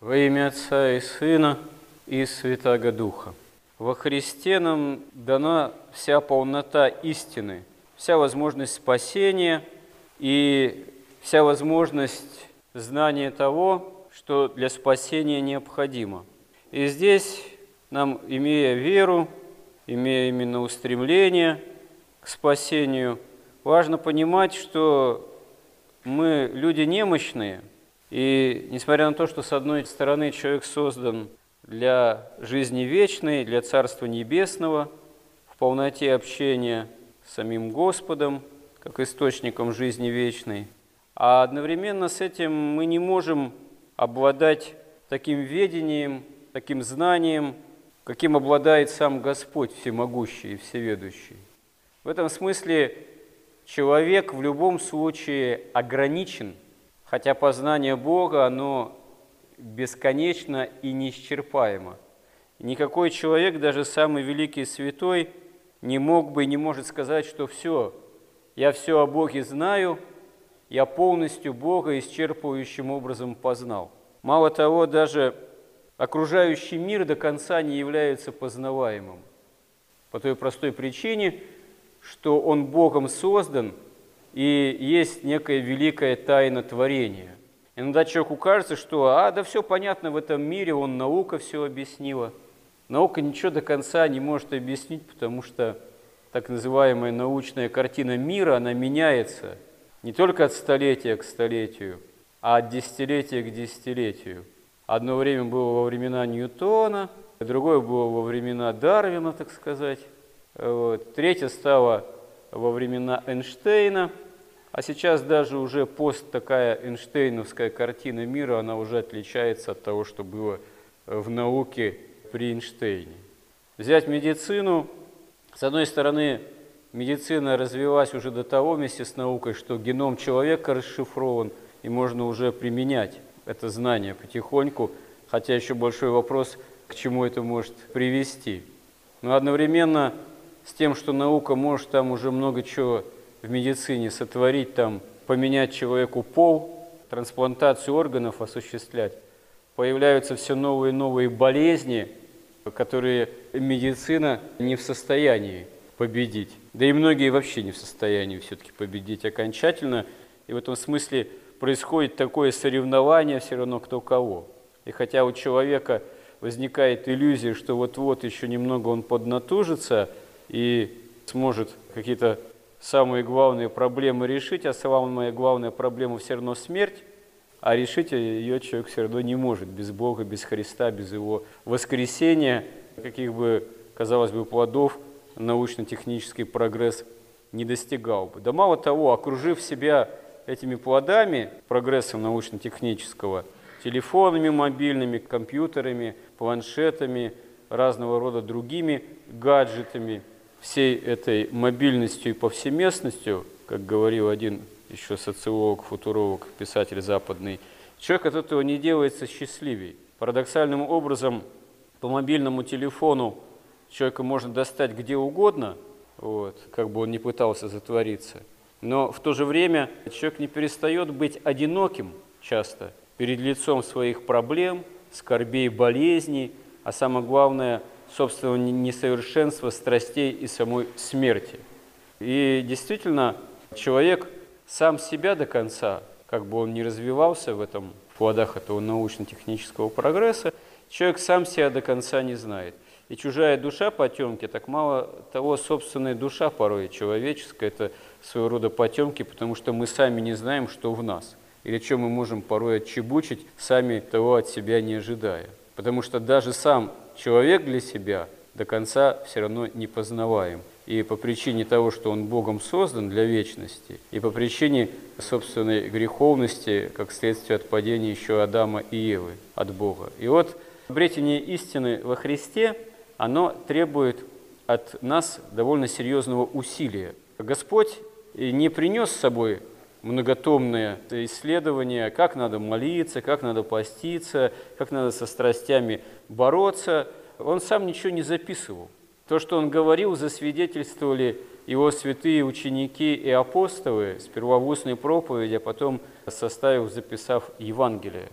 Во имя Отца и Сына и Святаго Духа. Во Христе нам дана вся полнота истины, вся возможность спасения и вся возможность знания того, что для спасения необходимо. И здесь нам, имея веру, имея именно устремление к спасению, важно понимать, что мы люди немощные – и несмотря на то, что с одной стороны человек создан для жизни вечной, для Царства Небесного, в полноте общения с самим Господом, как источником жизни вечной, а одновременно с этим мы не можем обладать таким ведением, таким знанием, каким обладает сам Господь всемогущий и всеведущий. В этом смысле человек в любом случае ограничен – хотя познание Бога, оно бесконечно и неисчерпаемо. Никакой человек, даже самый великий святой, не мог бы и не может сказать, что все, я все о Боге знаю, я полностью Бога исчерпывающим образом познал. Мало того, даже окружающий мир до конца не является познаваемым. По той простой причине, что он Богом создан – и есть некая великая тайна творения. Иногда человеку кажется, что а, да все понятно в этом мире, он наука все объяснила. Наука ничего до конца не может объяснить, потому что так называемая научная картина мира, она меняется не только от столетия к столетию, а от десятилетия к десятилетию. Одно время было во времена Ньютона, другое было во времена Дарвина, так сказать. Вот. Третье стало во времена Эйнштейна – а сейчас даже уже пост такая Эйнштейновская картина мира, она уже отличается от того, что было в науке при Эйнштейне. Взять медицину, с одной стороны, медицина развилась уже до того вместе с наукой, что геном человека расшифрован, и можно уже применять это знание потихоньку, хотя еще большой вопрос, к чему это может привести. Но одновременно с тем, что наука может там уже много чего в медицине сотворить там, поменять человеку пол, трансплантацию органов осуществлять, появляются все новые и новые болезни, которые медицина не в состоянии победить. Да и многие вообще не в состоянии все-таки победить окончательно. И в этом смысле происходит такое соревнование все равно кто кого. И хотя у человека возникает иллюзия, что вот-вот еще немного он поднатужится и сможет какие-то самые главные проблемы решить, а самая главная проблема все равно смерть, а решить ее человек все равно не может без Бога, без Христа, без Его воскресения, каких бы, казалось бы, плодов научно-технический прогресс не достигал бы. Да мало того, окружив себя этими плодами прогресса научно-технического, телефонами мобильными, компьютерами, планшетами, разного рода другими гаджетами – всей этой мобильностью и повсеместностью, как говорил один еще социолог, футуролог, писатель западный, человек от этого не делается счастливей. Парадоксальным образом по мобильному телефону человека можно достать где угодно, вот, как бы он ни пытался затвориться, но в то же время человек не перестает быть одиноким часто перед лицом своих проблем, скорбей, болезней, а самое главное – собственного несовершенства, страстей и самой смерти. И действительно, человек сам себя до конца, как бы он ни развивался в этом в плодах этого научно-технического прогресса, человек сам себя до конца не знает. И чужая душа потемки, так мало того, собственная душа порой человеческая, это своего рода потемки, потому что мы сами не знаем, что в нас. Или что мы можем порой отчебучить, сами того от себя не ожидая. Потому что даже сам человек для себя до конца все равно не познаваем. И по причине того, что он Богом создан для вечности, и по причине собственной греховности, как следствие от падения еще Адама и Евы от Бога. И вот обретение истины во Христе, оно требует от нас довольно серьезного усилия. Господь не принес с собой многотомное исследование, как надо молиться, как надо поститься, как надо со страстями бороться. Он сам ничего не записывал. То, что он говорил, засвидетельствовали его святые ученики и апостолы, сперва в устной проповеди, а потом составив, записав Евангелие.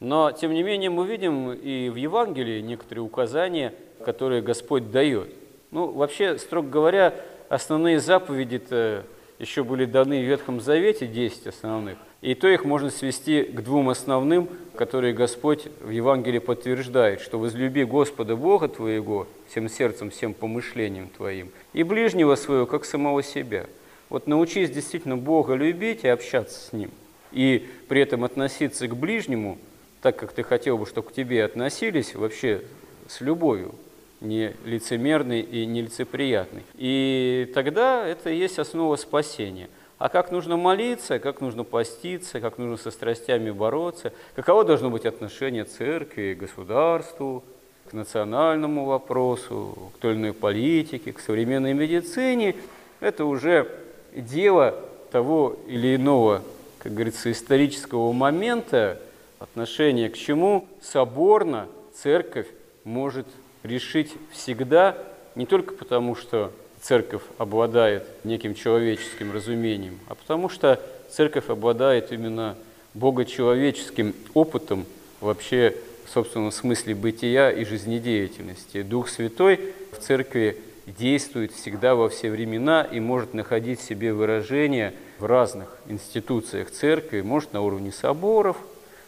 Но, тем не менее, мы видим и в Евангелии некоторые указания, которые Господь дает. Ну, вообще, строго говоря, основные заповеди-то еще были даны в Ветхом Завете, 10 основных, и то их можно свести к двум основным, которые Господь в Евангелии подтверждает, что возлюби Господа Бога твоего всем сердцем, всем помышлением твоим, и ближнего своего, как самого себя. Вот научись действительно Бога любить и общаться с Ним, и при этом относиться к ближнему, так как ты хотел бы, чтобы к тебе относились вообще с любовью, не лицемерный и нелицеприятный. И тогда это и есть основа спасения. А как нужно молиться, как нужно поститься, как нужно со страстями бороться, каково должно быть отношение церкви, государству, к национальному вопросу, к той или иной политике, к современной медицине, это уже дело того или иного, как говорится, исторического момента, отношение к чему соборно церковь может решить всегда, не только потому, что церковь обладает неким человеческим разумением, а потому что церковь обладает именно богочеловеческим опытом вообще в собственном смысле бытия и жизнедеятельности. Дух Святой в церкви действует всегда во все времена и может находить в себе выражение в разных институциях церкви, может на уровне соборов,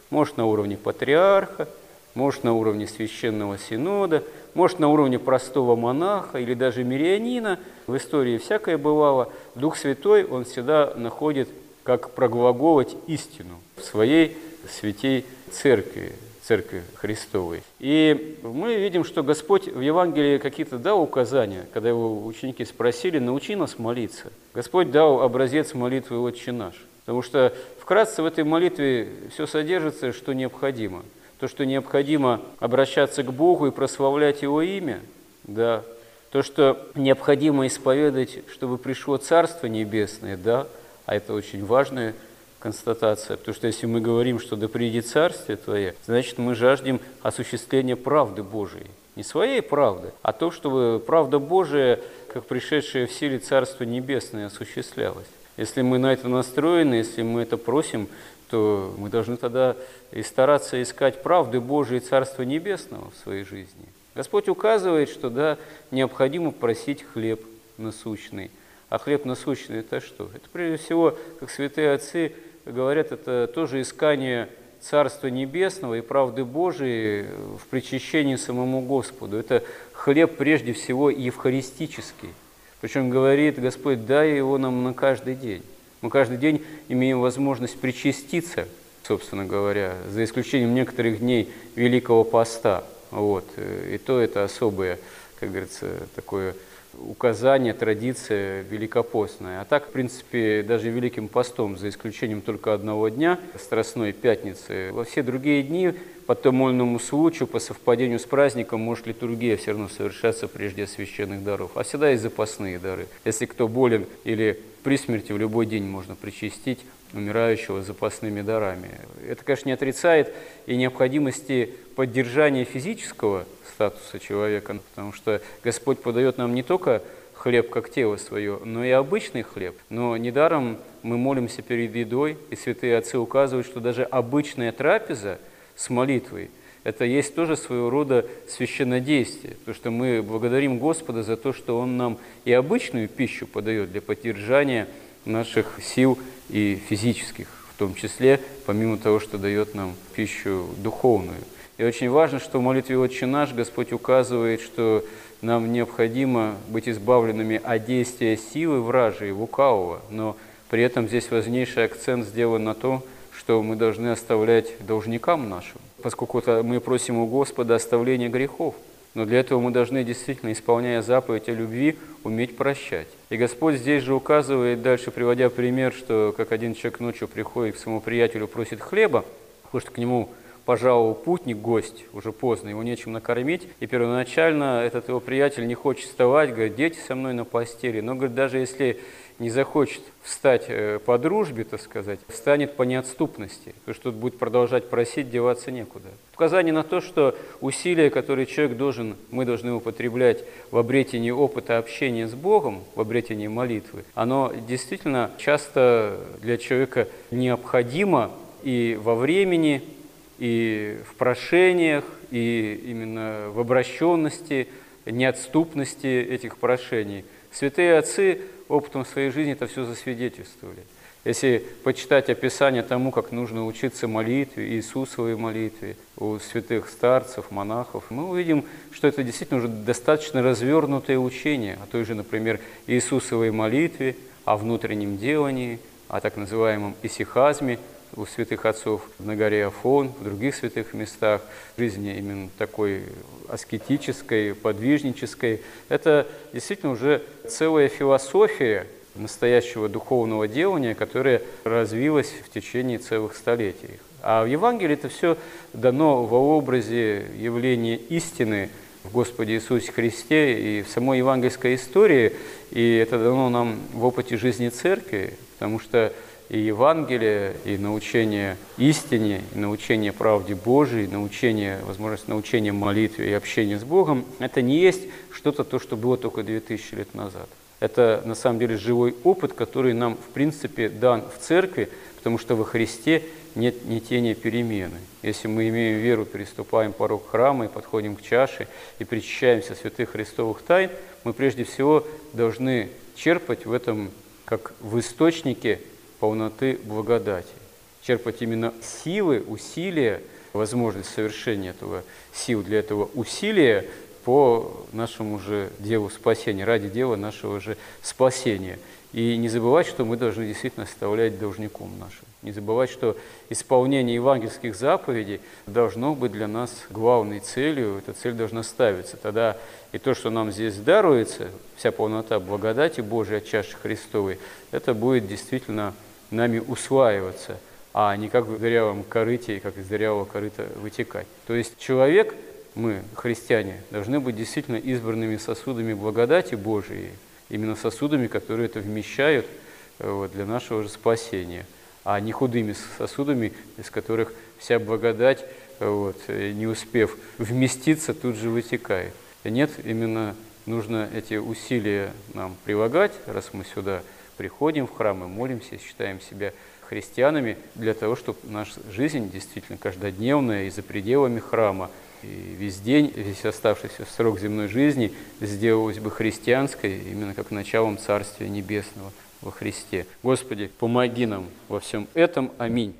может на уровне патриарха, может на уровне священного синода, может на уровне простого монаха или даже мирянина. В истории всякое бывало. Дух Святой, он всегда находит, как проглаголать истину в своей святей церкви, церкви Христовой. И мы видим, что Господь в Евангелии какие-то дал указания, когда его ученики спросили, научи нас молиться. Господь дал образец молитвы «Отче наш». Потому что вкратце в этой молитве все содержится, что необходимо – то, что необходимо обращаться к Богу и прославлять Его имя, да, то, что необходимо исповедать, чтобы пришло Царство Небесное, да, а это очень важная констатация, потому что если мы говорим, что да придет Царствие Твое, значит, мы жаждем осуществления правды Божией. Не своей правды, а то, чтобы правда Божия, как пришедшая в силе Царства Небесное, осуществлялась. Если мы на это настроены, если мы это просим, то мы должны тогда и стараться искать правды Божией и Царства Небесного в своей жизни. Господь указывает, что да, необходимо просить хлеб насущный. А хлеб насущный – это что? Это прежде всего, как святые отцы говорят, это тоже искание Царства Небесного и правды Божией в причащении самому Господу. Это хлеб прежде всего евхаристический. Причем говорит Господь, дай его нам на каждый день. Мы каждый день имеем возможность причаститься, собственно говоря, за исключением некоторых дней Великого Поста. Вот. И то это особое, как говорится, такое указание, традиция великопостная. А так, в принципе, даже Великим постом, за исключением только одного дня, Страстной Пятницы, во все другие дни по тому случаю, по совпадению с праздником, может литургия все равно совершаться прежде священных даров. А всегда есть запасные дары. Если кто болен или при смерти в любой день можно причастить умирающего запасными дарами. Это, конечно, не отрицает и необходимости поддержания физического статуса человека, потому что Господь подает нам не только хлеб как тело свое, но и обычный хлеб. Но недаром мы молимся перед едой, и святые отцы указывают, что даже обычная трапеза с молитвой – это есть тоже своего рода священнодействие, потому что мы благодарим Господа за то, что Он нам и обычную пищу подает для поддержания наших сил и физических, в том числе, помимо того, что дает нам пищу духовную. И очень важно, что в молитве «Отче наш» Господь указывает, что нам необходимо быть избавленными от действия силы вражьей, лукавого, но при этом здесь важнейший акцент сделан на том, что мы должны оставлять должникам нашим, поскольку мы просим у Господа оставления грехов. Но для этого мы должны действительно, исполняя заповедь о любви, уметь прощать. И Господь здесь же указывает, дальше приводя пример, что как один человек ночью приходит к своему приятелю, просит хлеба, потому что к нему пожаловал путник, гость, уже поздно, его нечем накормить. И первоначально этот его приятель не хочет вставать, говорит, дети со мной на постели. Но, говорит, даже если не захочет встать э, по дружбе, так сказать, встанет по неотступности, потому что будет продолжать просить, деваться некуда. Указание на то, что усилия, которые человек должен, мы должны употреблять в обретении опыта общения с Богом, в обретении молитвы, оно действительно часто для человека необходимо и во времени, и в прошениях, и именно в обращенности, неотступности этих прошений. Святые отцы опытом своей жизни это все засвидетельствовали. Если почитать описание тому, как нужно учиться молитве, Иисусовой молитве у святых старцев, монахов, мы увидим, что это действительно уже достаточно развернутое учение о той же, например, Иисусовой молитве, о внутреннем делании, о так называемом исихазме у святых отцов на горе Афон, в других святых местах, жизни именно такой аскетической, подвижнической. Это действительно уже целая философия, настоящего духовного делания, которое развилось в течение целых столетий. А в Евангелии это все дано во образе явления истины в Господе Иисусе Христе и в самой евангельской истории, и это дано нам в опыте жизни Церкви, потому что и Евангелие, и научение истине, и научение правде Божией, научение, возможность научения молитве и общения с Богом, это не есть что-то то, что было только 2000 лет назад. Это на самом деле живой опыт, который нам, в принципе, дан в церкви, потому что во Христе нет ни тени перемены. Если мы имеем веру, переступаем порог храма и подходим к чаше и причащаемся святых христовых тайн, мы прежде всего должны черпать в этом, как в источнике полноты благодати. Черпать именно силы, усилия, возможность совершения этого сил для этого усилия по нашему же делу спасения, ради дела нашего же спасения. И не забывать, что мы должны действительно оставлять должником нашим. Не забывать, что исполнение евангельских заповедей должно быть для нас главной целью, эта цель должна ставиться. Тогда и то, что нам здесь даруется, вся полнота благодати Божией от чаши Христовой, это будет действительно нами усваиваться, а не как в дырявом корыте, как из дырявого корыта вытекать. То есть человек – мы, христиане, должны быть действительно избранными сосудами благодати Божией, именно сосудами, которые это вмещают э, вот, для нашего же спасения, а не худыми сосудами, из которых вся благодать, э, вот, э, не успев вместиться, тут же вытекает. Нет, именно нужно эти усилия нам прилагать, раз мы сюда приходим в храм и молимся, считаем себя христианами, для того, чтобы наша жизнь действительно каждодневная и за пределами храма – и весь день, весь оставшийся срок земной жизни сделалось бы христианской, именно как началом Царствия Небесного во Христе. Господи, помоги нам во всем этом. Аминь.